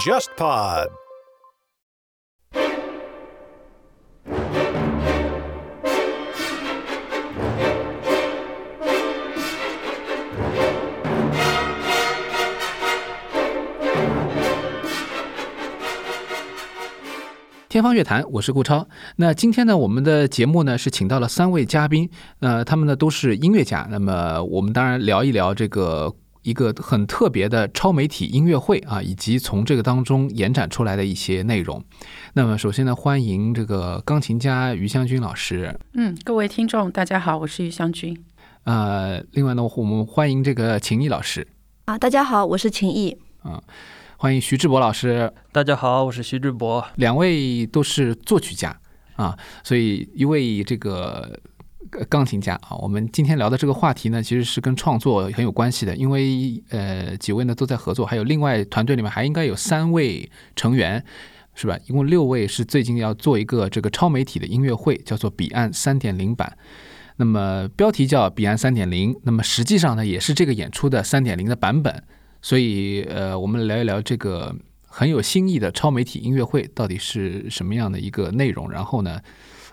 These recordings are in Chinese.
JustPod。天方乐坛，我是顾超。那今天呢，我们的节目呢是请到了三位嘉宾，呃，他们呢都是音乐家。那么我们当然聊一聊这个一个很特别的超媒体音乐会啊，以及从这个当中延展出来的一些内容。那么首先呢，欢迎这个钢琴家于香君老师。嗯，各位听众，大家好，我是于香君。呃，另外呢，我们欢迎这个秦毅老师。啊，大家好，我是秦毅。啊。欢迎徐志博老师，大家好，我是徐志博。两位都是作曲家啊，所以一位这个钢琴家啊。我们今天聊的这个话题呢，其实是跟创作很有关系的，因为呃几位呢都在合作，还有另外团队里面还应该有三位成员，是吧？一共六位是最近要做一个这个超媒体的音乐会，叫做《彼岸三点零版》。那么标题叫《彼岸三点零》，那么实际上呢，也是这个演出的三点零的版本。所以，呃，我们聊一聊这个很有新意的超媒体音乐会到底是什么样的一个内容。然后呢，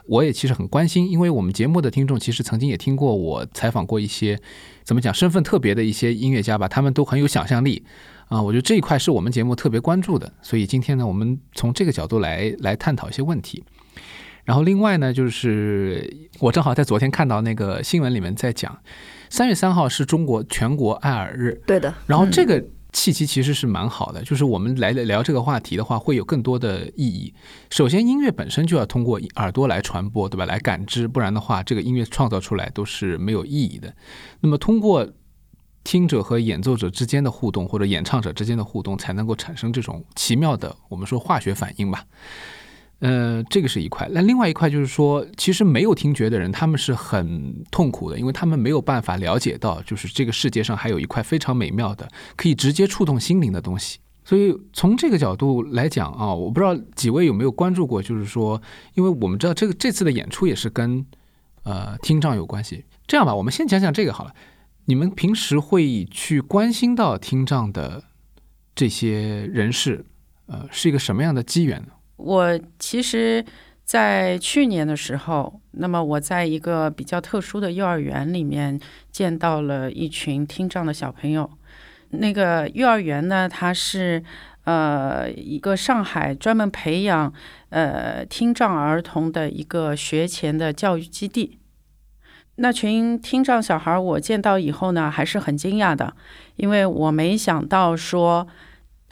我也其实很关心，因为我们节目的听众其实曾经也听过我采访过一些怎么讲身份特别的一些音乐家吧，他们都很有想象力啊。我觉得这一块是我们节目特别关注的。所以今天呢，我们从这个角度来来探讨一些问题。然后另外呢，就是我正好在昨天看到那个新闻里面在讲。三月三号是中国全国爱耳日，对的。然后这个契机其实是蛮好的，就是我们来聊这个话题的话，会有更多的意义。首先，音乐本身就要通过耳朵来传播，对吧？来感知，不然的话，这个音乐创造出来都是没有意义的。那么，通过听者和演奏者之间的互动，或者演唱者之间的互动，才能够产生这种奇妙的，我们说化学反应吧。呃，这个是一块。那另外一块就是说，其实没有听觉的人，他们是很痛苦的，因为他们没有办法了解到，就是这个世界上还有一块非常美妙的，可以直接触动心灵的东西。所以从这个角度来讲啊，我不知道几位有没有关注过，就是说，因为我们知道这个这次的演出也是跟呃听障有关系。这样吧，我们先讲讲这个好了。你们平时会去关心到听障的这些人士，呃，是一个什么样的机缘呢？我其实，在去年的时候，那么我在一个比较特殊的幼儿园里面见到了一群听障的小朋友。那个幼儿园呢，它是呃一个上海专门培养呃听障儿童的一个学前的教育基地。那群听障小孩，我见到以后呢，还是很惊讶的，因为我没想到说。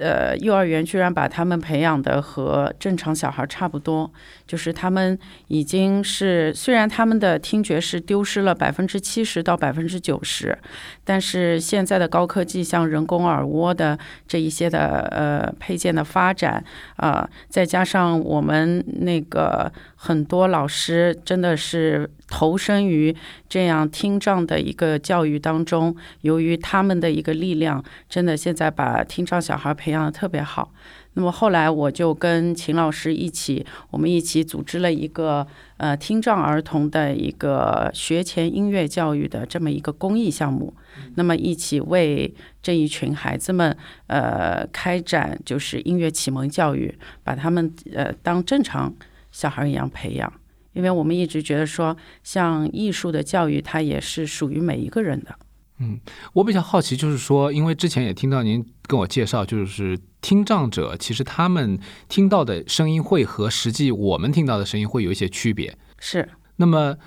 呃，幼儿园居然把他们培养的和正常小孩差不多，就是他们已经是虽然他们的听觉是丢失了百分之七十到百分之九十，但是现在的高科技，像人工耳蜗的这一些的呃配件的发展啊，再加上我们那个很多老师真的是投身于这样听障的一个教育当中，由于他们的一个力量，真的现在把听障小孩培培养的特别好，那么后来我就跟秦老师一起，我们一起组织了一个呃听障儿童的一个学前音乐教育的这么一个公益项目，那么一起为这一群孩子们呃开展就是音乐启蒙教育，把他们呃当正常小孩一样培养，因为我们一直觉得说，像艺术的教育，它也是属于每一个人的。嗯，我比较好奇，就是说，因为之前也听到您跟我介绍，就是听障者其实他们听到的声音会和实际我们听到的声音会有一些区别。是。那么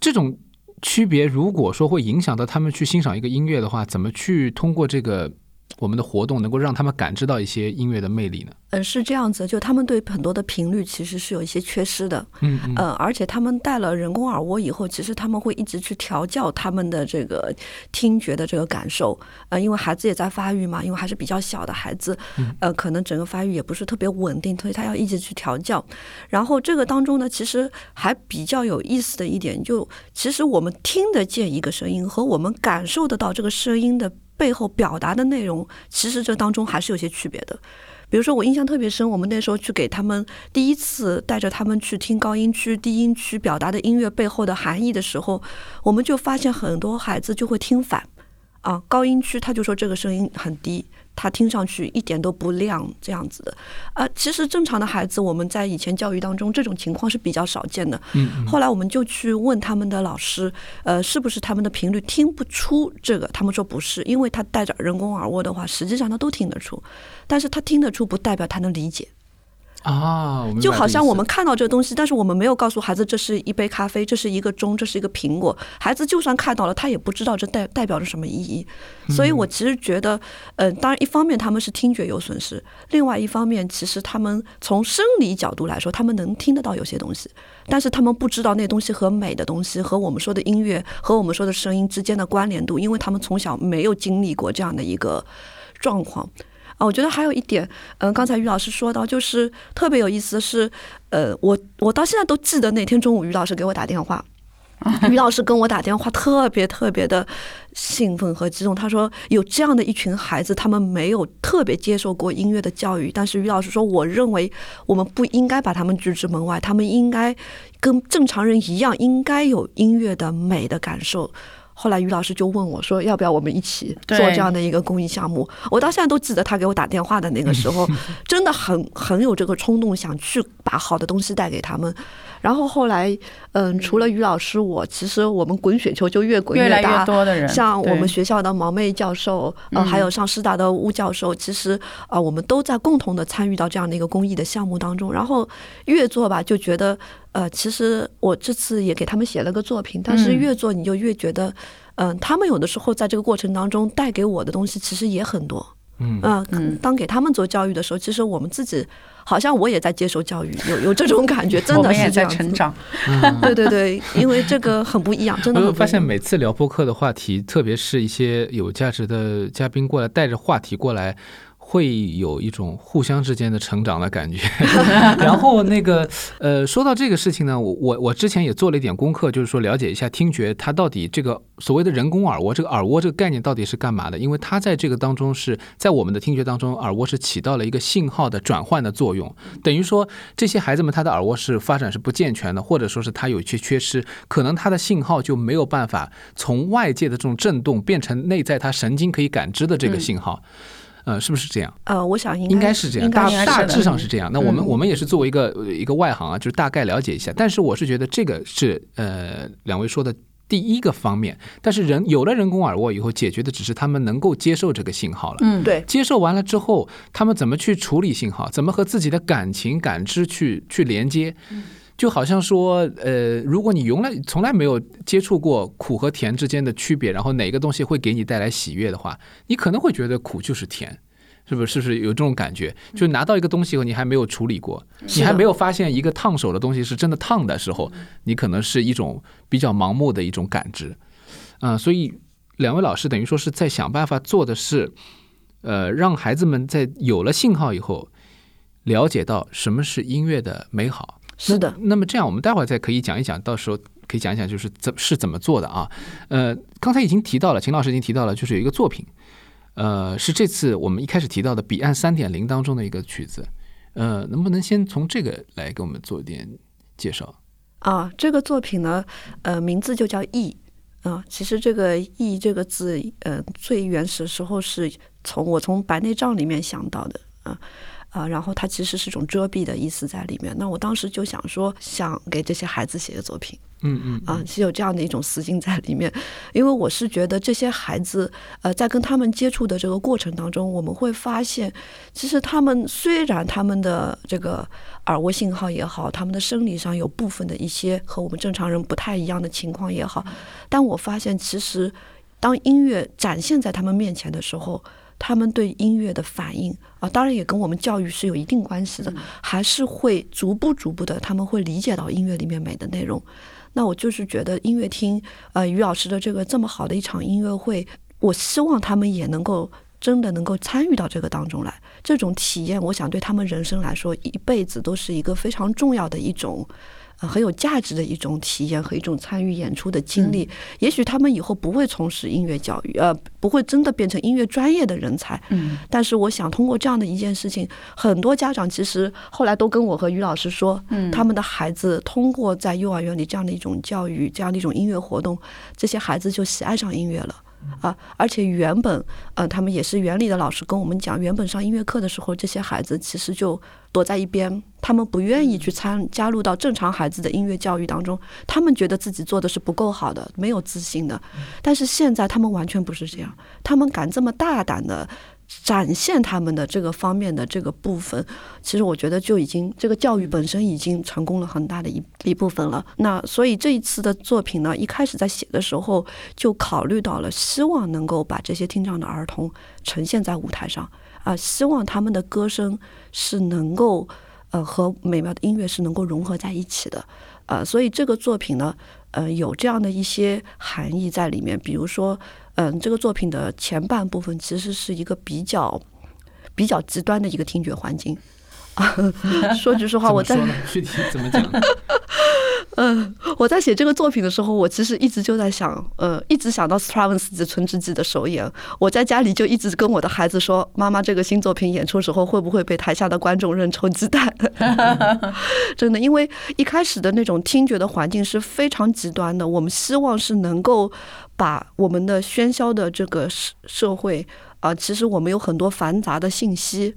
这种区别，如果说会影响到他们去欣赏一个音乐的话，怎么去通过这个？我们的活动能够让他们感知到一些音乐的魅力呢？嗯，是这样子，就他们对很多的频率其实是有一些缺失的。嗯嗯。呃，而且他们戴了人工耳蜗以后，其实他们会一直去调教他们的这个听觉的这个感受。呃，因为孩子也在发育嘛，因为还是比较小的孩子，呃，可能整个发育也不是特别稳定，所以他要一直去调教。然后这个当中呢，其实还比较有意思的一点，就其实我们听得见一个声音和我们感受得到这个声音的。背后表达的内容，其实这当中还是有些区别的。比如说，我印象特别深，我们那时候去给他们第一次带着他们去听高音区、低音区表达的音乐背后的含义的时候，我们就发现很多孩子就会听反。啊，高音区他就说这个声音很低。他听上去一点都不亮，这样子的，啊，其实正常的孩子，我们在以前教育当中，这种情况是比较少见的。嗯，后来我们就去问他们的老师，呃，是不是他们的频率听不出这个？他们说不是，因为他戴着人工耳蜗的话，实际上他都听得出，但是他听得出不代表他能理解。啊，就好像我们看到这个东西，但是我们没有告诉孩子这是一杯咖啡，这是一个钟，这是一个苹果。孩子就算看到了，他也不知道这代代表着什么意义。所以我其实觉得，嗯，当然一方面他们是听觉有损失，另外一方面其实他们从生理角度来说，他们能听得到有些东西，但是他们不知道那东西和美的东西和我们说的音乐和我们说的声音之间的关联度，因为他们从小没有经历过这样的一个状况。啊，我觉得还有一点，嗯，刚才于老师说到，就是特别有意思的是，呃，我我到现在都记得那天中午于老师给我打电话，于老师跟我打电话特别特别的兴奋和激动，他说有这样的一群孩子，他们没有特别接受过音乐的教育，但是于老师说，我认为我们不应该把他们拒之门外，他们应该跟正常人一样，应该有音乐的美的感受。后来于老师就问我说：“要不要我们一起做这样的一个公益项目？”我到现在都记得他给我打电话的那个时候，真的很很有这个冲动，想去把好的东西带给他们。然后后来，嗯，除了于老师，我其实我们滚雪球就越滚越大，多的人，像我们学校的毛妹教授，呃，还有上师大的巫教授，其实啊，我们都在共同的参与到这样的一个公益的项目当中。然后越做吧，就觉得，呃，其实我这次也给他们写了个作品，但是越做你就越觉得，嗯，他们有的时候在这个过程当中带给我的东西其实也很多。嗯。嗯，当给他们做教育的时候，其实我们自己好像我也在接受教育，有有这种感觉，真的是在成长。对对对，因为这个很不一样，真的。我发现每次聊播客的话题，特别是一些有价值的嘉宾过来，带着话题过来。会有一种互相之间的成长的感觉，然后那个呃，说到这个事情呢，我我我之前也做了一点功课，就是说了解一下听觉它到底这个所谓的人工耳蜗，这个耳蜗这个概念到底是干嘛的？因为它在这个当中是在我们的听觉当中，耳蜗是起到了一个信号的转换的作用，等于说这些孩子们他的耳蜗是发展是不健全的，或者说是他有一些缺失，可能他的信号就没有办法从外界的这种震动变成内在他神经可以感知的这个信号。呃，是不是这样？呃，我想应该是这样，大大致上是这样。那我们我们也是作为一个一个外行啊，就是大概了解一下。但是我是觉得这个是呃两位说的第一个方面。但是人有了人工耳蜗以后，解决的只是他们能够接受这个信号了。嗯，对。接受完了之后，他们怎么去处理信号？怎么和自己的感情感知去去连接？就好像说，呃，如果你永来从来没有接触过苦和甜之间的区别，然后哪个东西会给你带来喜悦的话，你可能会觉得苦就是甜，是不是？是不是有这种感觉？就拿到一个东西以后，你还没有处理过，你还没有发现一个烫手的东西是真的烫的时候，你可能是一种比较盲目的一种感知，啊，所以两位老师等于说是在想办法做的是，呃，让孩子们在有了信号以后，了解到什么是音乐的美好。是的，那么这样我们待会儿再可以讲一讲，到时候可以讲一讲，就是怎是怎么做的啊？呃，刚才已经提到了，秦老师已经提到了，就是有一个作品，呃，是这次我们一开始提到的《彼岸三点零》当中的一个曲子，呃，能不能先从这个来给我们做一点介绍？啊，这个作品呢，呃，名字就叫“意”啊。其实这个“意”这个字，呃，最原始的时候是从我从白内障里面想到的啊。啊，然后它其实是种遮蔽的意思在里面。那我当时就想说，想给这些孩子写个作品，嗯嗯，啊，是有这样的一种私心在里面。因为我是觉得这些孩子，呃，在跟他们接触的这个过程当中，我们会发现，其实他们虽然他们的这个耳蜗信号也好，他们的生理上有部分的一些和我们正常人不太一样的情况也好，但我发现，其实当音乐展现在他们面前的时候。他们对音乐的反应啊，当然也跟我们教育是有一定关系的，还是会逐步逐步的，他们会理解到音乐里面美的内容。那我就是觉得音乐厅，呃，于老师的这个这么好的一场音乐会，我希望他们也能够真的能够参与到这个当中来。这种体验，我想对他们人生来说，一辈子都是一个非常重要的一种。很有价值的一种体验和一种参与演出的经历。也许他们以后不会从事音乐教育，呃，不会真的变成音乐专业的人才。嗯。但是我想通过这样的一件事情，很多家长其实后来都跟我和于老师说，嗯，他们的孩子通过在幼儿园里这样的一种教育，这样的一种音乐活动，这些孩子就喜爱上音乐了。啊，而且原本，呃，他们也是园里的老师跟我们讲，原本上音乐课的时候，这些孩子其实就躲在一边，他们不愿意去参加入到正常孩子的音乐教育当中，他们觉得自己做的是不够好的，没有自信的。但是现在他们完全不是这样，他们敢这么大胆的。展现他们的这个方面的这个部分，其实我觉得就已经这个教育本身已经成功了很大的一一部分了。那所以这一次的作品呢，一开始在写的时候就考虑到了，希望能够把这些听障的儿童呈现在舞台上啊，希望他们的歌声是能够呃和美妙的音乐是能够融合在一起的呃。所以这个作品呢，呃，有这样的一些含义在里面，比如说。嗯，这个作品的前半部分其实是一个比较比较极端的一个听觉环境。说句实话，我在具体怎么讲？嗯，我在写这个作品的时候，我其实一直就在想，呃，一直想到斯特拉文斯基《春之祭》的首演。我在家里就一直跟我的孩子说：“妈妈，这个新作品演出时候会不会被台下的观众扔臭鸡蛋？” 真的，因为一开始的那种听觉的环境是非常极端的。我们希望是能够把我们的喧嚣的这个社社会啊，其实我们有很多繁杂的信息，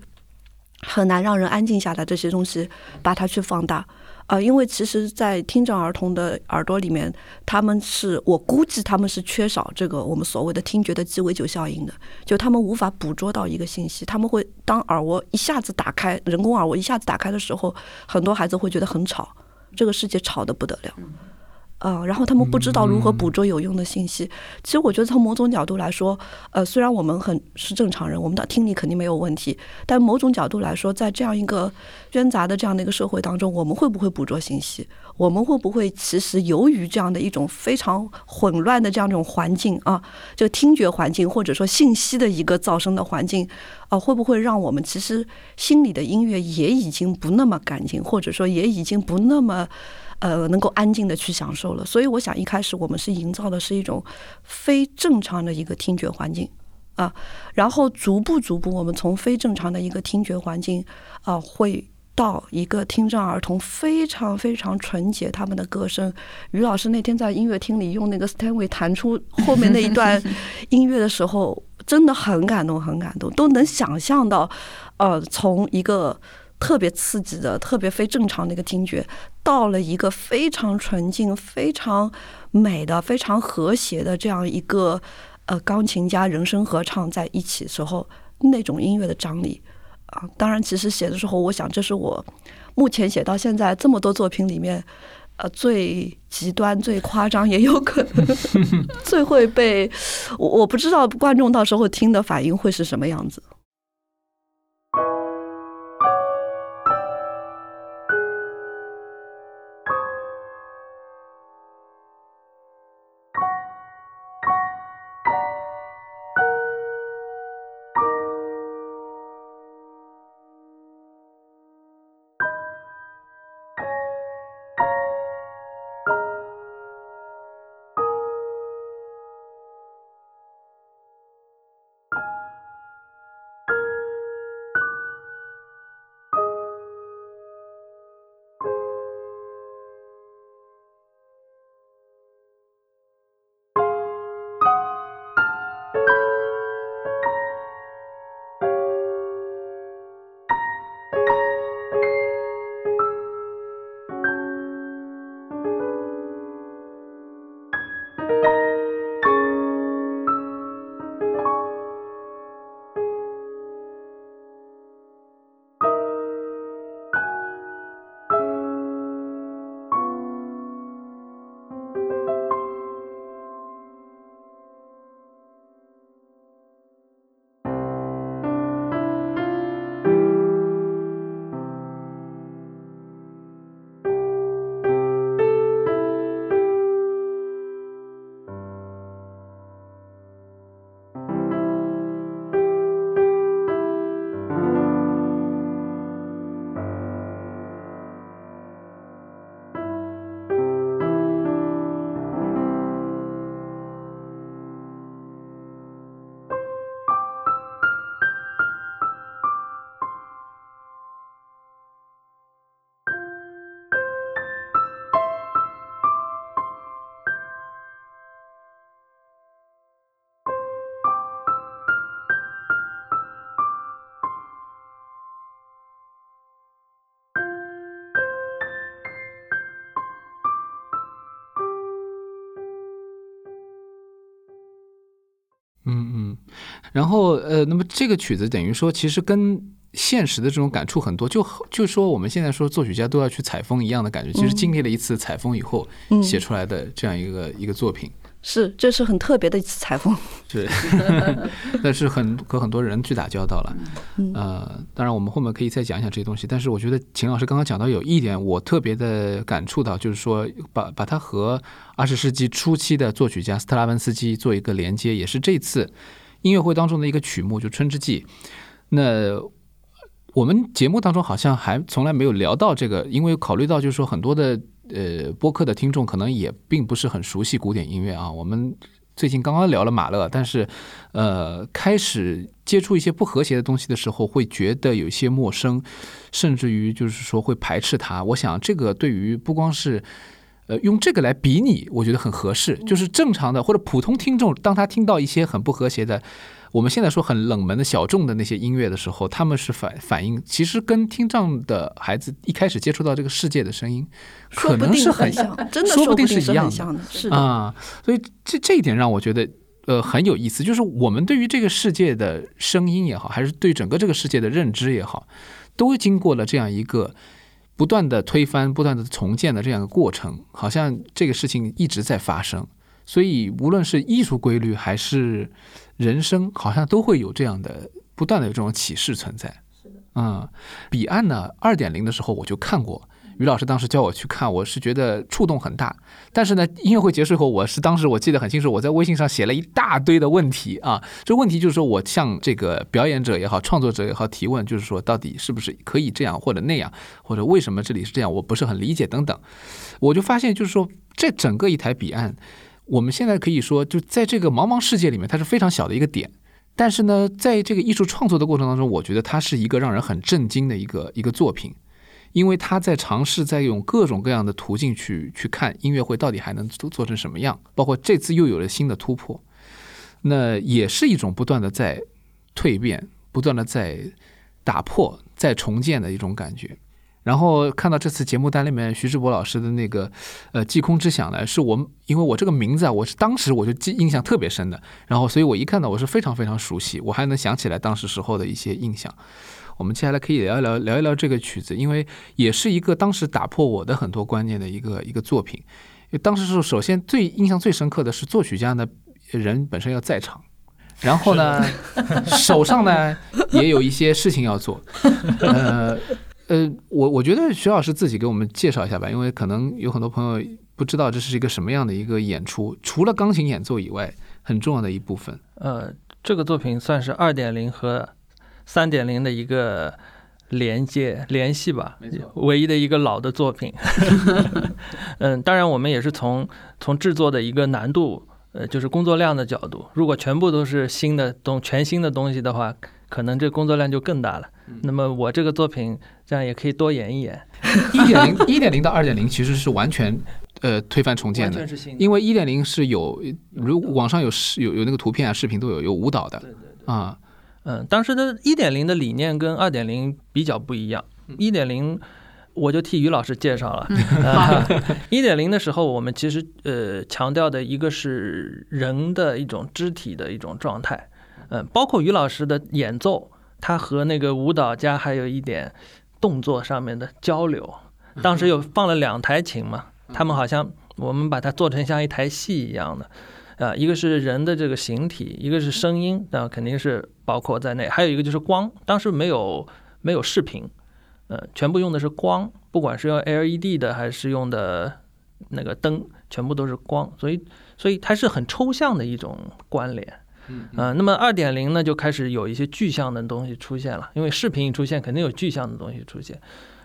很难让人安静下来。这些东西把它去放大。啊，因为其实，在听障儿童的耳朵里面，他们是我估计他们是缺少这个我们所谓的听觉的鸡尾酒效应的，就他们无法捕捉到一个信息，他们会当耳蜗一下子打开，人工耳蜗一下子打开的时候，很多孩子会觉得很吵，这个世界吵得不得了。呃，然后他们不知道如何捕捉有用的信息。其实我觉得从某种角度来说，呃，虽然我们很是正常人，我们的听力肯定没有问题，但某种角度来说，在这样一个喧杂的这样的一个社会当中，我们会不会捕捉信息？我们会不会其实由于这样的一种非常混乱的这样一种环境啊，这个听觉环境或者说信息的一个噪声的环境啊，会不会让我们其实心里的音乐也已经不那么干净，或者说也已经不那么。呃，能够安静的去享受了，所以我想一开始我们是营造的是一种非正常的一个听觉环境啊，然后逐步逐步，我们从非正常的一个听觉环境啊，会到一个听障儿童非常非常纯洁他们的歌声。于老师那天在音乐厅里用那个 Stanway 弹出后面那一段 音乐的时候，真的很感动，很感动，都能想象到，呃，从一个。特别刺激的、特别非正常的一个听觉，到了一个非常纯净、非常美的、非常和谐的这样一个呃钢琴家人声合唱在一起时候，那种音乐的张力啊！当然，其实写的时候，我想这是我目前写到现在这么多作品里面，呃，最极端、最夸张，也有可能 最会被我我不知道观众到时候听的反应会是什么样子。然后呃，那么这个曲子等于说，其实跟现实的这种感触很多，就就说我们现在说作曲家都要去采风一样的感觉，其实经历了一次采风以后写出来的这样一个一个作品。是，这是很特别的一次采风。是，但是很和很多人去打交道了。呃，当然我们后面可以再讲一讲这些东西。但是我觉得秦老师刚刚讲到有一点，我特别的感触到，就是说把把它和二十世纪初期的作曲家斯特拉文斯基做一个连接，也是这次音乐会当中的一个曲目，就《春之祭》。那我们节目当中好像还从来没有聊到这个，因为考虑到就是说很多的。呃，播客的听众可能也并不是很熟悉古典音乐啊。我们最近刚刚聊了马勒，但是呃，开始接触一些不和谐的东西的时候，会觉得有些陌生，甚至于就是说会排斥它。我想这个对于不光是呃用这个来比拟，我觉得很合适。就是正常的或者普通听众，当他听到一些很不和谐的。我们现在说很冷门的小众的那些音乐的时候，他们是反反应，其实跟听障的孩子一开始接触到这个世界的声音，可能是很像，真的说不定是一样的，是的啊。所以这这一点让我觉得呃很有意思，就是我们对于这个世界的声音也好，还是对整个这个世界的认知也好，都经过了这样一个不断的推翻、不断的重建的这样一个过程，好像这个事情一直在发生。所以无论是艺术规律还是人生好像都会有这样的不断的有这种启示存在。是的，嗯，彼岸呢，二点零的时候我就看过，于老师当时叫我去看，我是觉得触动很大。但是呢，音乐会结束以后，我是当时我记得很清楚，我在微信上写了一大堆的问题啊。这问题就是说我向这个表演者也好，创作者也好提问，就是说到底是不是可以这样或者那样，或者为什么这里是这样，我不是很理解等等。我就发现就是说，这整个一台彼岸。我们现在可以说，就在这个茫茫世界里面，它是非常小的一个点。但是呢，在这个艺术创作的过程当中，我觉得它是一个让人很震惊的一个一个作品，因为他在尝试在用各种各样的途径去去看音乐会到底还能做做成什么样。包括这次又有了新的突破，那也是一种不断的在蜕变、不断的在打破、在重建的一种感觉。然后看到这次节目单里面徐志博老师的那个呃“祭空之响”呢，是我因为我这个名字啊，我是当时我就记印象特别深的，然后所以我一看到我是非常非常熟悉，我还能想起来当时时候的一些印象。我们接下来可以聊一聊聊一聊这个曲子，因为也是一个当时打破我的很多观念的一个一个作品。当时是首先最印象最深刻的是作曲家呢人本身要在场，然后呢 手上呢也有一些事情要做，呃。呃，我我觉得徐老师自己给我们介绍一下吧，因为可能有很多朋友不知道这是一个什么样的一个演出，除了钢琴演奏以外，很重要的一部分。呃，这个作品算是二点零和三点零的一个连接联系吧，没错，唯一的一个老的作品。嗯，当然我们也是从从制作的一个难度，呃，就是工作量的角度，如果全部都是新的东全新的东西的话。可能这工作量就更大了。那么我这个作品这样也可以多演一演。一点零一点零到二点零其实是完全呃推翻重建的，因为一点零是有如网上有视有有那个图片啊视频都有有舞蹈的啊嗯当时的一点零的理念跟二点零比较不一样。一点零我就替于老师介绍了。一点零的时候我们其实呃强调的一个是人的一种肢体的一种状态。嗯，包括于老师的演奏，他和那个舞蹈家还有一点动作上面的交流。当时有放了两台琴嘛，他们好像我们把它做成像一台戏一样的，啊，一个是人的这个形体，一个是声音，那肯定是包括在内。还有一个就是光，当时没有没有视频，呃，全部用的是光，不管是用 LED 的还是用的那个灯，全部都是光，所以所以它是很抽象的一种关联。嗯，那么二点零呢，就开始有一些具象的东西出现了，因为视频一出现，肯定有具象的东西出现。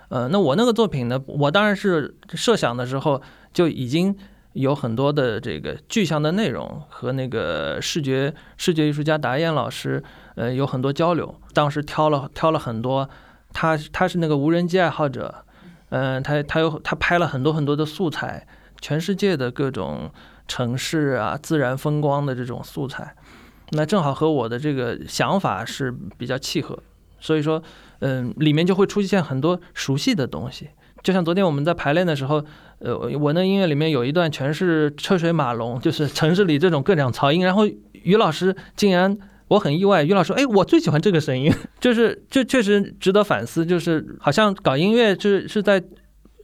呃，那我那个作品呢，我当然是设想的时候就已经有很多的这个具象的内容和那个视觉视觉艺术家达燕老师，呃，有很多交流。当时挑了挑了很多，他他是那个无人机爱好者，嗯，他他有他拍了很多很多的素材，全世界的各种城市啊、自然风光的这种素材。那正好和我的这个想法是比较契合，所以说，嗯，里面就会出现很多熟悉的东西。就像昨天我们在排练的时候，呃，我那音乐里面有一段全是车水马龙，就是城市里这种各种噪音，然后于老师竟然我很意外，于老师，哎，我最喜欢这个声音，就是这确实值得反思，就是好像搞音乐就是是在，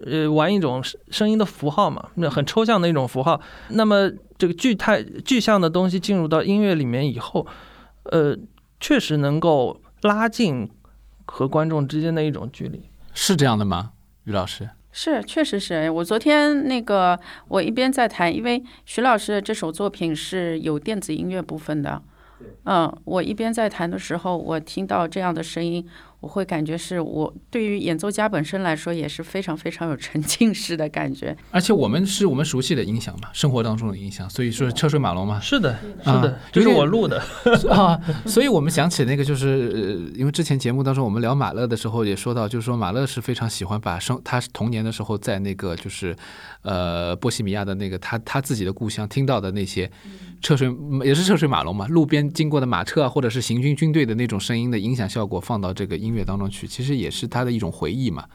呃，玩一种声音的符号嘛，那很抽象的一种符号。那么这个具态具象的东西进入到音乐里面以后，呃，确实能够拉近和观众之间的一种距离，是这样的吗，于老师？是，确实是我昨天那个，我一边在弹，因为徐老师这首作品是有电子音乐部分的。嗯，我一边在弹的时候，我听到这样的声音。我会感觉是我对于演奏家本身来说也是非常非常有沉浸式的感觉，而且我们是我们熟悉的音响嘛，生活当中的音响，所以说车水马龙嘛。是的，是的，就是我录的 啊。所以我们想起那个，就是因为之前节目当中我们聊马勒的时候也说到，就是说马勒是非常喜欢把生他童年的时候在那个就是呃波西米亚的那个他他自己的故乡听到的那些车水也是车水马龙嘛，路边经过的马车啊，或者是行军军队的那种声音的音响效果放到这个音。乐当中去，其实也是他的一种回忆嘛，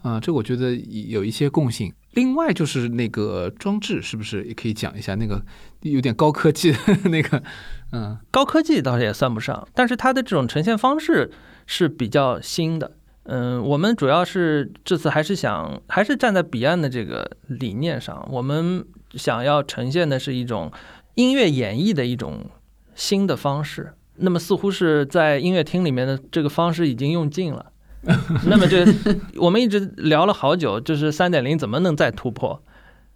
啊，这我觉得有一些共性。另外就是那个装置，是不是也可以讲一下？那个有点高科技的那个，嗯，高科技倒是也算不上，但是它的这种呈现方式是比较新的。嗯，我们主要是这次还是想，还是站在彼岸的这个理念上，我们想要呈现的是一种音乐演绎的一种新的方式。那么似乎是在音乐厅里面的这个方式已经用尽了，那么就我们一直聊了好久，就是三点零怎么能再突破？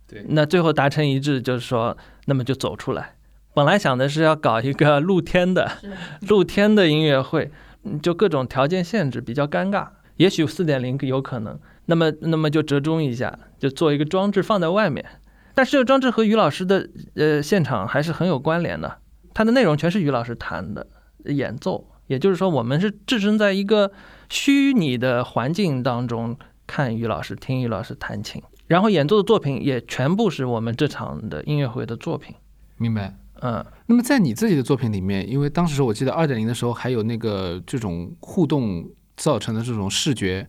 对，那最后达成一致，就是说，那么就走出来。本来想的是要搞一个露天的，露天的音乐会，就各种条件限制比较尴尬。也许四点零有可能，那么那么就折中一下，就做一个装置放在外面。但是这个装置和于老师的呃现场还是很有关联的。它的内容全是于老师弹的演奏，也就是说，我们是置身在一个虚拟的环境当中看于老师、听于老师弹琴，然后演奏的作品也全部是我们这场的音乐会的作品。明白？嗯。那么在你自己的作品里面，因为当时我记得二点零的时候，还有那个这种互动造成的这种视觉。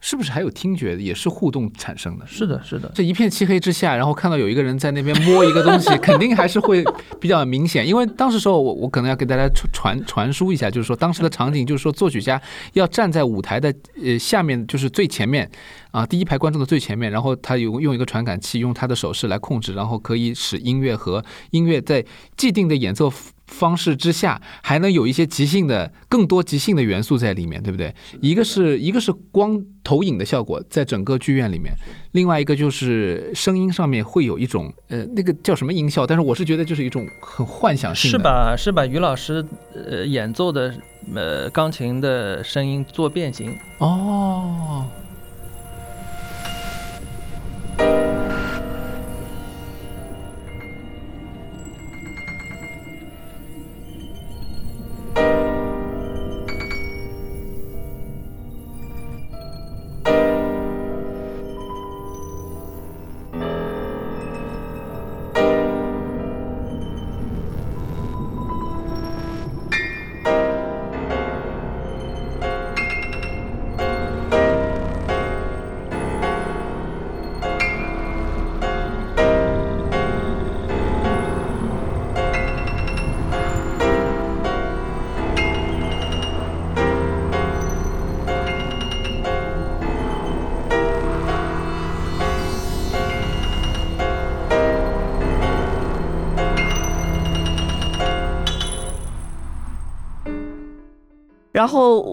是不是还有听觉也是互动产生的？是的，是的。这一片漆黑之下，然后看到有一个人在那边摸一个东西，肯定还是会比较明显。因为当时时候，我我可能要给大家传传传输一下，就是说当时的场景，就是说作曲家要站在舞台的呃下面，就是最前面啊，第一排观众的最前面，然后他有用一个传感器，用他的手势来控制，然后可以使音乐和音乐在既定的演奏。方式之下，还能有一些即兴的、更多即兴的元素在里面，对不对？一个是一个是光投影的效果，在整个剧院里面；另外一个就是声音上面会有一种呃，那个叫什么音效？但是我是觉得就是一种很幻想性的，是把是把于老师呃演奏的呃钢琴的声音做变形哦。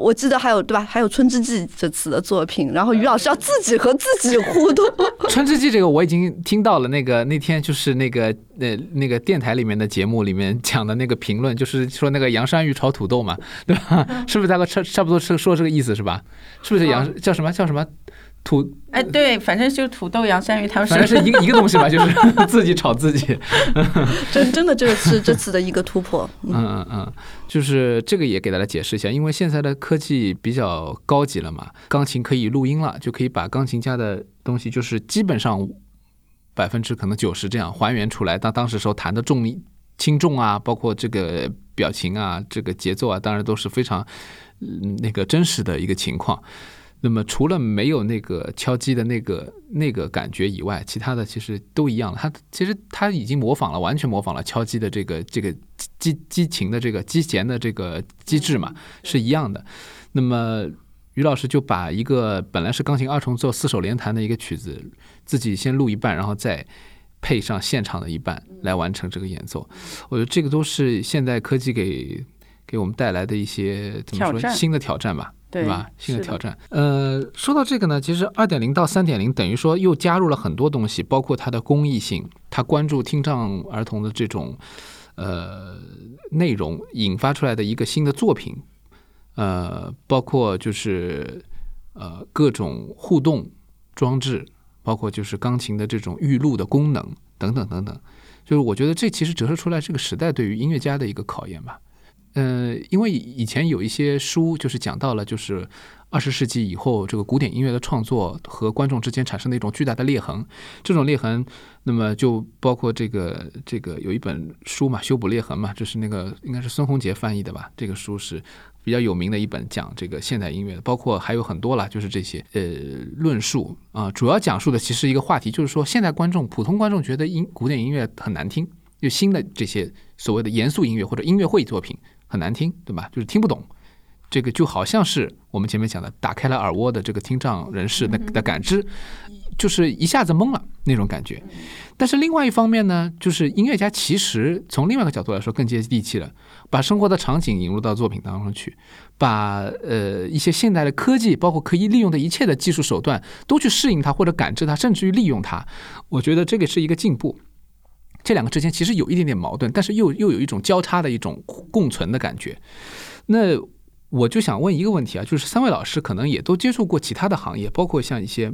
我记得还有对吧？还有《春之祭》这次的作品，然后于老师要自己和自己互动。《春之祭》这个我已经听到了，那个那天就是那个那那个电台里面的节目里面讲的那个评论，就是说那个洋山芋炒土豆嘛，对吧？是不是大概差差不多是说这个意思是吧？是不是杨叫什么叫什么？土哎，对，反正就土豆、洋山芋，他们反正是 一个一个东西吧，就是 自己炒自己。真真的，这个是这次的一个突破。嗯嗯嗯，就是这个也给大家解释一下，因为现在的科技比较高级了嘛，钢琴可以录音了，就可以把钢琴家的东西，就是基本上百分之可能九十这样还原出来。当当时时候弹的重轻重啊，包括这个表情啊，这个节奏啊，当然都是非常那个真实的一个情况。那么除了没有那个敲击的那个那个感觉以外，其他的其实都一样了。它其实它已经模仿了，完全模仿了敲击的这个这个激激情的这个击弦的这个机制嘛，是一样的。那么于老师就把一个本来是钢琴二重奏四手联弹的一个曲子，自己先录一半，然后再配上现场的一半来完成这个演奏。我觉得这个都是现代科技给给我们带来的一些怎么说新的挑战吧。对吧？新的挑战。呃，说到这个呢，其实二点零到三点零等于说又加入了很多东西，包括它的公益性，它关注听障儿童的这种呃内容，引发出来的一个新的作品。呃，包括就是呃各种互动装置，包括就是钢琴的这种预录的功能等等等等。就是我觉得这其实折射出来这个时代对于音乐家的一个考验吧。呃，因为以前有一些书就是讲到了，就是二十世纪以后这个古典音乐的创作和观众之间产生的一种巨大的裂痕。这种裂痕，那么就包括这个这个有一本书嘛，《修补裂痕》嘛，就是那个应该是孙宏杰翻译的吧？这个书是比较有名的一本讲这个现代音乐的，包括还有很多了，就是这些呃论述啊，主要讲述的其实一个话题，就是说现代观众、普通观众觉得音古典音乐很难听，就新的这些所谓的严肃音乐或者音乐会作品。很难听，对吧？就是听不懂，这个就好像是我们前面讲的，打开了耳蜗的这个听障人士的的感知，就是一下子懵了那种感觉。但是另外一方面呢，就是音乐家其实从另外一个角度来说更接地气了，把生活的场景引入到作品当中去，把呃一些现代的科技，包括可以利用的一切的技术手段，都去适应它或者感知它，甚至于利用它。我觉得这个是一个进步。这两个之间其实有一点点矛盾，但是又又有一种交叉的一种共存的感觉。那我就想问一个问题啊，就是三位老师可能也都接触过其他的行业，包括像一些。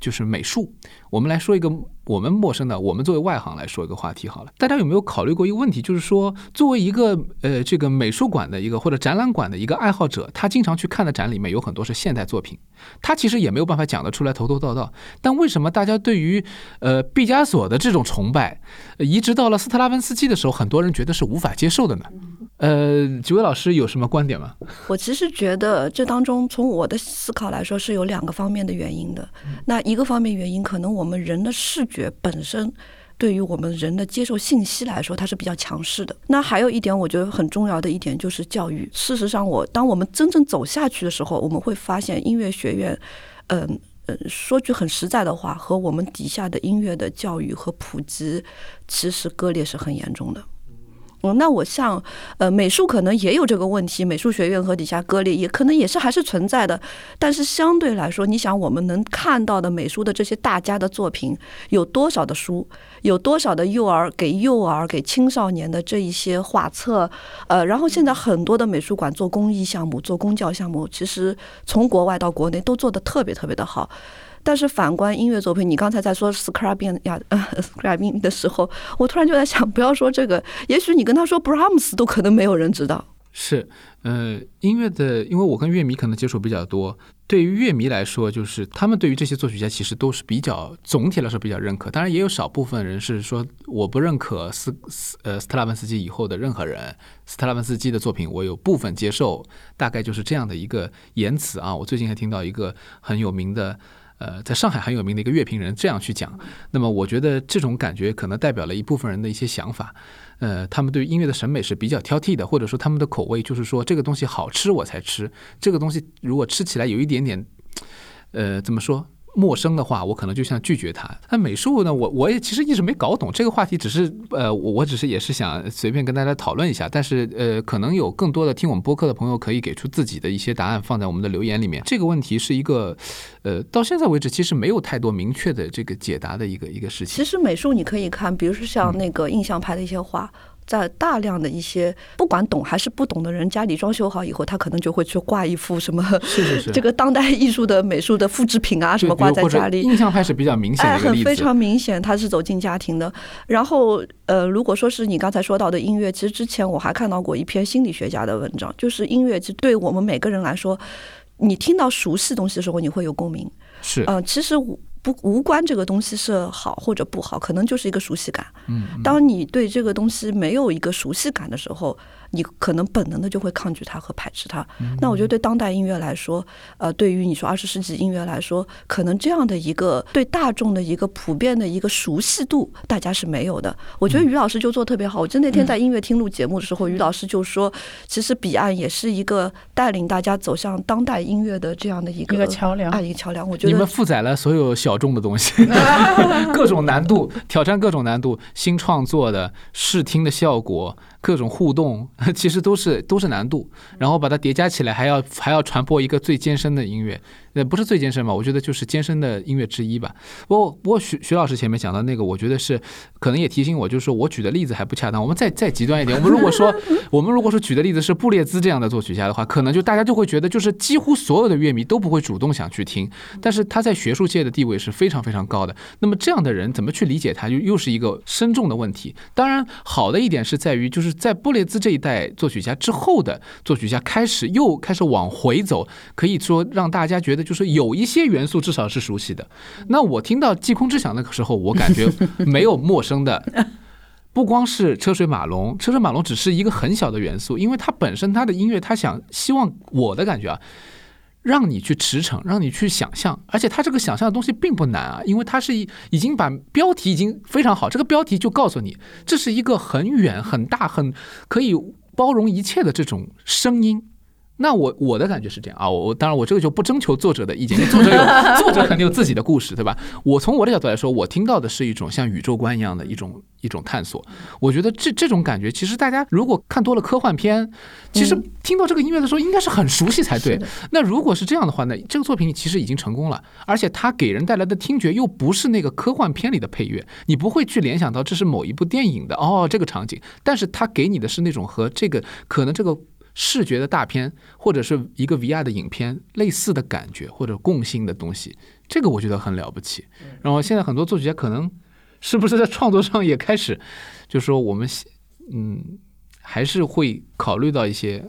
就是美术，我们来说一个我们陌生的，我们作为外行来说一个话题好了。大家有没有考虑过一个问题？就是说，作为一个呃这个美术馆的一个或者展览馆的一个爱好者，他经常去看的展里面有很多是现代作品，他其实也没有办法讲得出来头头道道。但为什么大家对于呃毕加索的这种崇拜，移植到了斯特拉文斯基的时候，很多人觉得是无法接受的呢？呃，几位老师有什么观点吗？我其实觉得这当中，从我的思考来说，是有两个方面的原因的。那一个方面原因，可能我们人的视觉本身对于我们人的接受信息来说，它是比较强势的。那还有一点，我觉得很重要的一点就是教育。事实上，我当我们真正走下去的时候，我们会发现音乐学院，嗯嗯，说句很实在的话，和我们底下的音乐的教育和普及，其实割裂是很严重的。嗯，那我像，呃，美术可能也有这个问题，美术学院和底下割裂也可能也是还是存在的。但是相对来说，你想我们能看到的美术的这些大家的作品，有多少的书，有多少的幼儿给幼儿给青少年的这一些画册，呃，然后现在很多的美术馆做公益项目、做公教项目，其实从国外到国内都做的特别特别的好。但是反观音乐作品，你刚才在说 Scribing 呀，Scribing 的时候，我突然就在想，不要说这个，也许你跟他说 Brahms 都可能没有人知道。是，呃，音乐的，因为我跟乐迷可能接触比较多，对于乐迷来说，就是他们对于这些作曲家其实都是比较总体来说比较认可，当然也有少部分人是说我不认可斯斯呃斯特拉文斯基以后的任何人，斯特拉文斯基的作品我有部分接受，大概就是这样的一个言辞啊。我最近还听到一个很有名的。呃，在上海很有名的一个乐评人这样去讲，那么我觉得这种感觉可能代表了一部分人的一些想法，呃，他们对音乐的审美是比较挑剔的，或者说他们的口味就是说这个东西好吃我才吃，这个东西如果吃起来有一点点，呃，怎么说？陌生的话，我可能就想拒绝他。那美术呢？我我也其实一直没搞懂这个话题，只是呃，我我只是也是想随便跟大家讨论一下。但是呃，可能有更多的听我们播客的朋友可以给出自己的一些答案，放在我们的留言里面。这个问题是一个呃，到现在为止其实没有太多明确的这个解答的一个一个事情。其实美术你可以看，比如说像那个印象派的一些画。在大量的一些不管懂还是不懂的人家里装修好以后，他可能就会去挂一幅什么 这个当代艺术的美术的复制品啊，什么挂在家里。印象派是比较明显的很非常明显，他是走进家庭的。然后呃，如果说是你刚才说到的音乐，其实之前我还看到过一篇心理学家的文章，就是音乐，其实对我们每个人来说，你听到熟悉东西的时候，你会有共鸣。是呃，其实。不无关这个东西是好或者不好，可能就是一个熟悉感。嗯，当你对这个东西没有一个熟悉感的时候，你可能本能的就会抗拒它和排斥它。那我觉得对当代音乐来说，呃，对于你说二十世纪音乐来说，可能这样的一个对大众的一个普遍的一个熟悉度，大家是没有的。我觉得于老师就做特别好。我记得那天在音乐厅录节目的时候，于老师就说，其实彼岸也是一个带领大家走向当代音乐的这样的一个一个桥梁啊，一个桥梁。我觉得你们负载了所有小众的东西，各种难度，挑战各种难度，新创作的视听的效果。各种互动 其实都是都是难度，然后把它叠加起来，还要还要传播一个最艰深的音乐，呃，不是最艰深吧？我觉得就是艰深的音乐之一吧。不过不过徐徐老师前面讲的那个，我觉得是可能也提醒我，就是说我举的例子还不恰当。我们再再极端一点，我们如果说 我们如果说举的例子是布列兹这样的作曲家的话，可能就大家就会觉得就是几乎所有的乐迷都不会主动想去听，但是他在学术界的地位是非常非常高的。那么这样的人怎么去理解他，又又是一个深重的问题。当然，好的一点是在于就是。在布列兹这一代作曲家之后的作曲家开始又开始往回走，可以说让大家觉得就是有一些元素至少是熟悉的。那我听到《祭空之响》那个时候，我感觉没有陌生的，不光是车水马龙，车水马龙只是一个很小的元素，因为它本身它的音乐，它想希望我的感觉啊。让你去驰骋，让你去想象，而且他这个想象的东西并不难啊，因为他是已经把标题已经非常好，这个标题就告诉你，这是一个很远、很大、很可以包容一切的这种声音。那我我的感觉是这样啊，我当然我这个就不征求作者的意见，作者有 作者肯定有自己的故事，对吧？我从我的角度来说，我听到的是一种像宇宙观一样的一种一种探索。我觉得这这种感觉，其实大家如果看多了科幻片，其实听到这个音乐的时候，应该是很熟悉才对。那如果是这样的话呢，这个作品其实已经成功了，而且它给人带来的听觉又不是那个科幻片里的配乐，你不会去联想到这是某一部电影的哦这个场景，但是它给你的是那种和这个可能这个。视觉的大片或者是一个 VR 的影片类似的感觉或者共性的东西，这个我觉得很了不起。然后现在很多作曲家可能是不是在创作上也开始，就说我们嗯还是会考虑到一些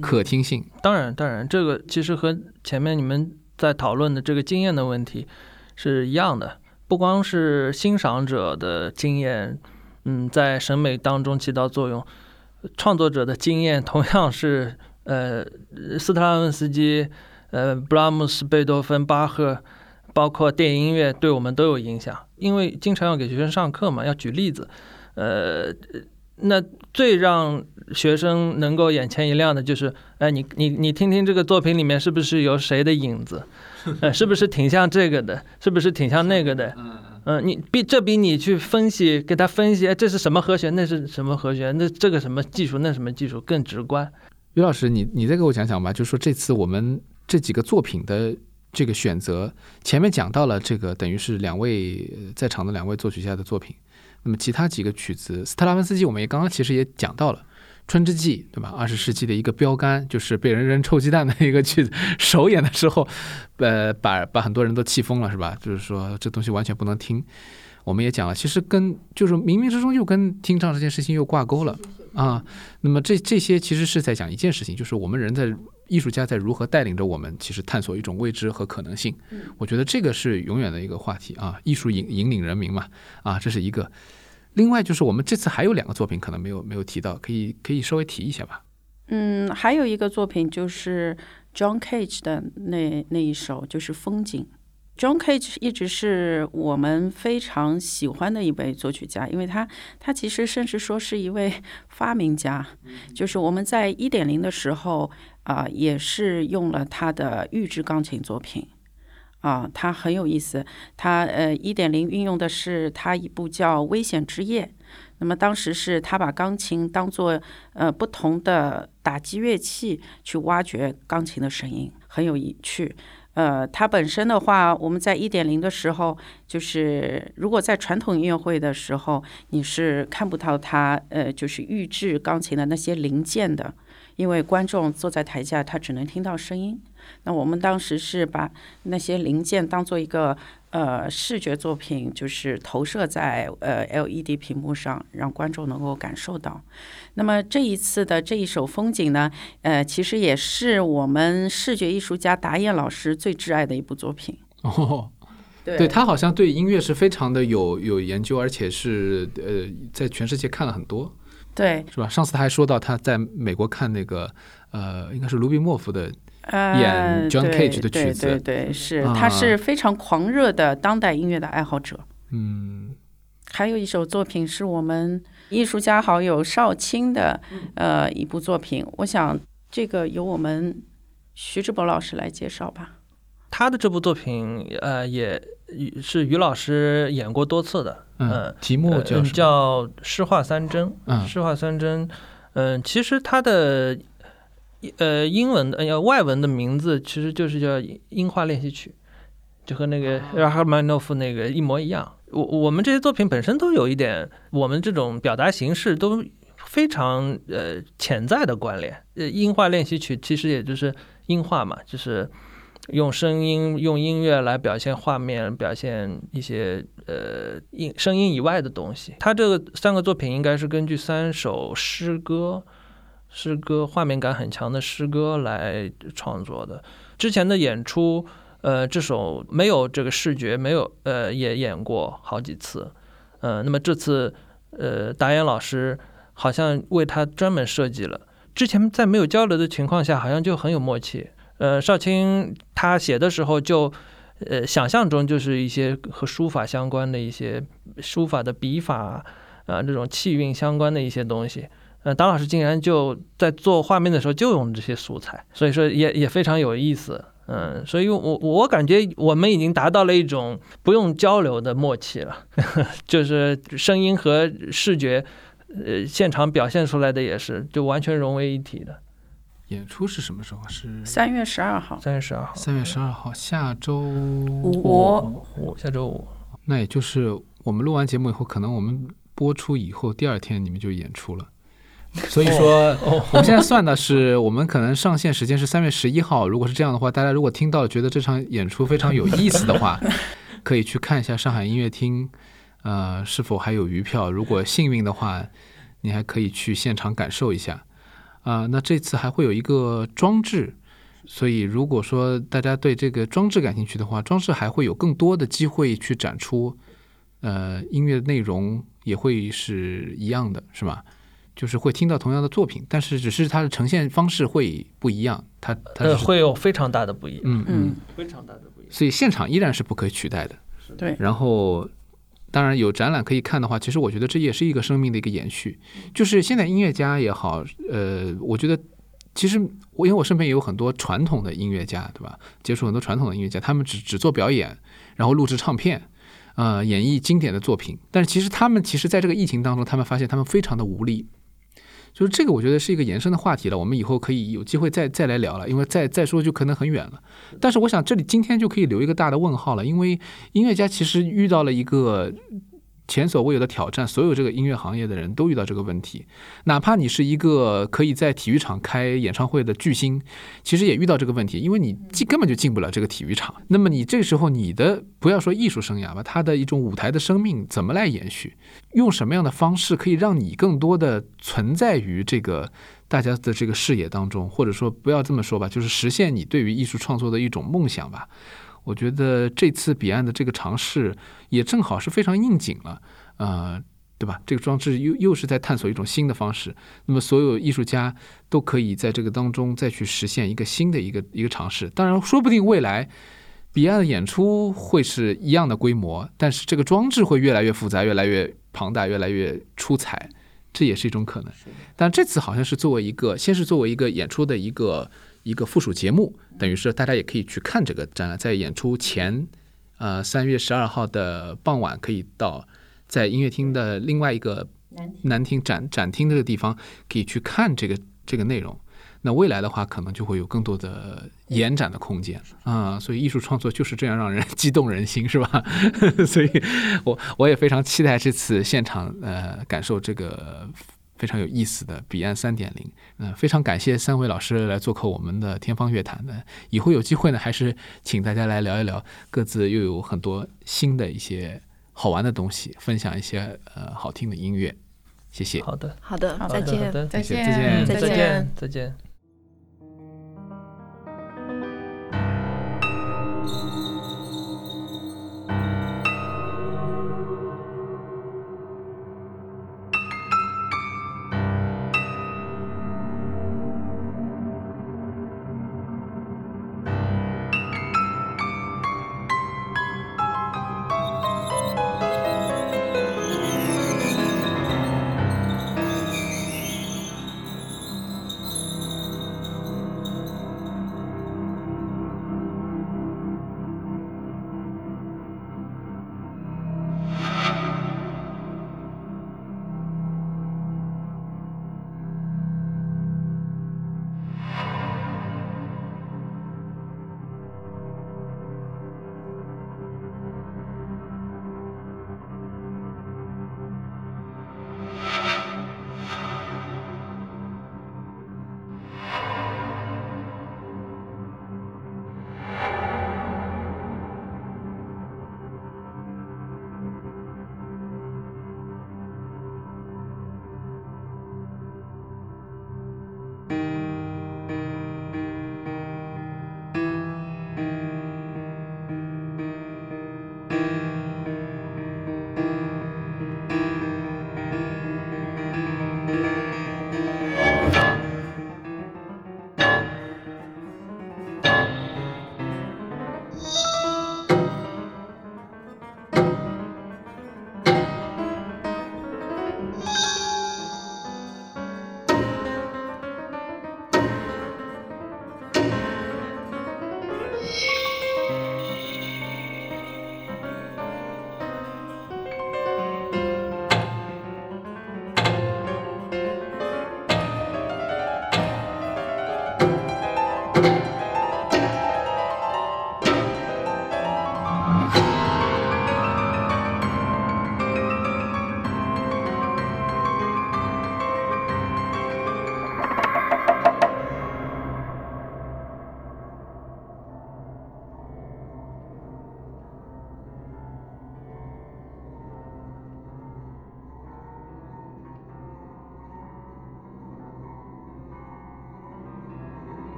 可听性。当然，当然，这个其实和前面你们在讨论的这个经验的问题是一样的，不光是欣赏者的经验，嗯，在审美当中起到作用。创作者的经验 同样是，呃，斯特拉文斯基、呃，布拉姆斯、贝多芬、巴赫，包括电影音乐，对我们都有影响。因为经常要给学生上课嘛，要举例子，呃，那最让学生能够眼前一亮的就是，哎，你你你听听这个作品里面是不是有谁的影子？呃，是不是挺像这个的？是不是挺像那个的？嗯，你比这比你去分析，给他分析，这是什么和弦，那是什么和弦，那这个什么技术，那什么技术更直观。于老师，你你再给我讲讲吧，就说这次我们这几个作品的这个选择，前面讲到了这个，等于是两位在场的两位作曲家的作品，那么其他几个曲子，斯特拉文斯基，我们也刚刚其实也讲到了。春之祭，对吧？二十世纪的一个标杆，就是被人扔臭鸡蛋的一个剧子。首演的时候，呃，把把很多人都气疯了，是吧？就是说这东西完全不能听。我们也讲了，其实跟就是冥冥之中又跟听唱这件事情又挂钩了啊。那么这这些其实是在讲一件事情，就是我们人在艺术家在如何带领着我们，其实探索一种未知和可能性。我觉得这个是永远的一个话题啊。艺术引引领人民嘛，啊，这是一个。另外就是我们这次还有两个作品可能没有没有提到，可以可以稍微提一下吧。嗯，还有一个作品就是 John Cage 的那那一首就是风景。John Cage 一直是我们非常喜欢的一位作曲家，因为他他其实甚至说是一位发明家。就是我们在一点零的时候啊，也是用了他的预制钢琴作品。啊，它很有意思。它呃，一点零运用的是它一部叫《危险之夜》。那么当时是他把钢琴当做呃不同的打击乐器去挖掘钢琴的声音，很有趣。呃，它本身的话，我们在一点零的时候，就是如果在传统音乐会的时候，你是看不到它呃，就是预制钢琴的那些零件的。因为观众坐在台下，他只能听到声音。那我们当时是把那些零件当做一个呃视觉作品，就是投射在呃 LED 屏幕上，让观众能够感受到。那么这一次的这一首风景呢，呃，其实也是我们视觉艺术家达彦老师最挚爱的一部作品。哦，对他好像对音乐是非常的有有研究，而且是呃在全世界看了很多，对，是吧？上次他还说到他在美国看那个呃，应该是卢比莫夫的呃，演 John 对 Cage 的曲子。对对对，是，啊。他是非常狂热的当代音乐的爱好者。嗯。还有一首作品是我们艺术家好友邵青的呃一部作品，我想这个由我们徐志博老师来介绍吧。他的这部作品，呃，也是于老师演过多次的，嗯嗯，，题目呃叫什么？叫《诗画三针》。嗯诗画三针，嗯、其实他的呃英文的呃外文的名字其实就是叫《音画练习曲》，就和那个拉赫曼诺夫那个一模一样。我我们这些作品本身都有一点，我们这种表达形式都非常呃潜在的关联。呃，音画练习曲其实也就是音画嘛，就是用声音、用音乐来表现画面，表现一些呃音声音以外的东西。他这个三个作品应该是根据三首诗歌，诗歌画面感很强的诗歌来创作的。之前的演出，呃，这首没有这个视觉，没有呃也演过好几次，呃，那么这次呃达演老师好像为他专门设计了。之前在没有交流的情况下，好像就很有默契。呃，少卿他写的时候就，呃，想象中就是一些和书法相关的一些书法的笔法啊、这种气韵相关的一些东西。呃，当老师竟然就在做画面的时候就用这些素材，所以说也也非常有意思。嗯，所以我我感觉我们已经达到了一种不用交流的默契了，就是声音和视觉，呃，现场表现出来的也是就完全融为一体的。演出是什么时候？是三月十二号，三月十二号，三月十二号，下周五五下周五，那也就是我们录完节目以后，可能我们播出以后第二天你们就演出了。所以说，我们现在算的是，我们可能上线时间是三月十一号。如果是这样的话，大家如果听到觉得这场演出非常有意思的话，可以去看一下上海音乐厅，呃，是否还有余票。如果幸运的话，你还可以去现场感受一下。啊、那这次还会有一个装置，所以如果说大家对这个装置感兴趣的话，装置还会有更多的机会去展出，呃，音乐内容也会是一样的，是吧？就是会听到同样的作品，但是只是它的呈现方式会不一样，它它会有非常大的不一样，嗯嗯嗯，，非常大的不一样。所以现场依然是不可取代的。对，然后，当然有展览可以看的话，其实我觉得这也是一个生命的一个延续。就是现在音乐家也好，呃，我觉得其实我因为我身边也有很多传统的音乐家，对吧？接触很多传统的音乐家，他们只只做表演，然后录制唱片，呃，演绎经典的作品。但是其实他们其实在这个疫情当中，他们发现他们非常的无力。就是这个，我觉得是一个延伸的话题了。我们以后可以有机会再再来聊了，因为再再说就可能很远了。但是我想这里今天就可以留一个大的问号了，因为音乐家其实遇到了一个前所未有的挑战，所有这个音乐行业的人都遇到这个问题。哪怕你是一个可以在体育场开演唱会的巨星，其实也遇到这个问题，因为你进根本就进不了这个体育场。那么你这时候你的不要说艺术生涯吧，他的一种舞台的生命怎么来延续？用什么样的方式可以让你更多的存在于这个大家的这个视野当中，或者说不要这么说吧，就是实现你对于艺术创作的一种梦想吧。我觉得这次彼岸的这个尝试也正好是非常应景了，呃，对吧？这个装置又又是在探索一种新的方式，那么所有艺术家都可以在这个当中再去实现一个新的一个一个尝试。当然，说不定未来彼岸的演出会是一样的规模，但是这个装置会越来越复杂、越来越庞大、越来越出彩，这也是一种可能。但这次好像是作为一个，先是作为一个演出的一个一个附属节目，等于是大家也可以去看这个展览，在演出前，呃，三月十二号的傍晚可以到在音乐厅的另外一个南厅展展厅这个地方可以去看这个这个内容。那未来的话，可能就会有更多的延展的空间啊、所以艺术创作就是这样让人 激动人心，是吧？所以我我也非常期待这次现场呃感受这个非常有意思的彼岸三点零。嗯，非常感谢三位老师来做客我们的天方乐坛的。以后有机会呢，还是请大家来聊一聊，各自又有很多新的一些好玩的东西，分享一些呃好听的音乐。谢谢。好的，好的，再见再见，再见嗯再见，再见。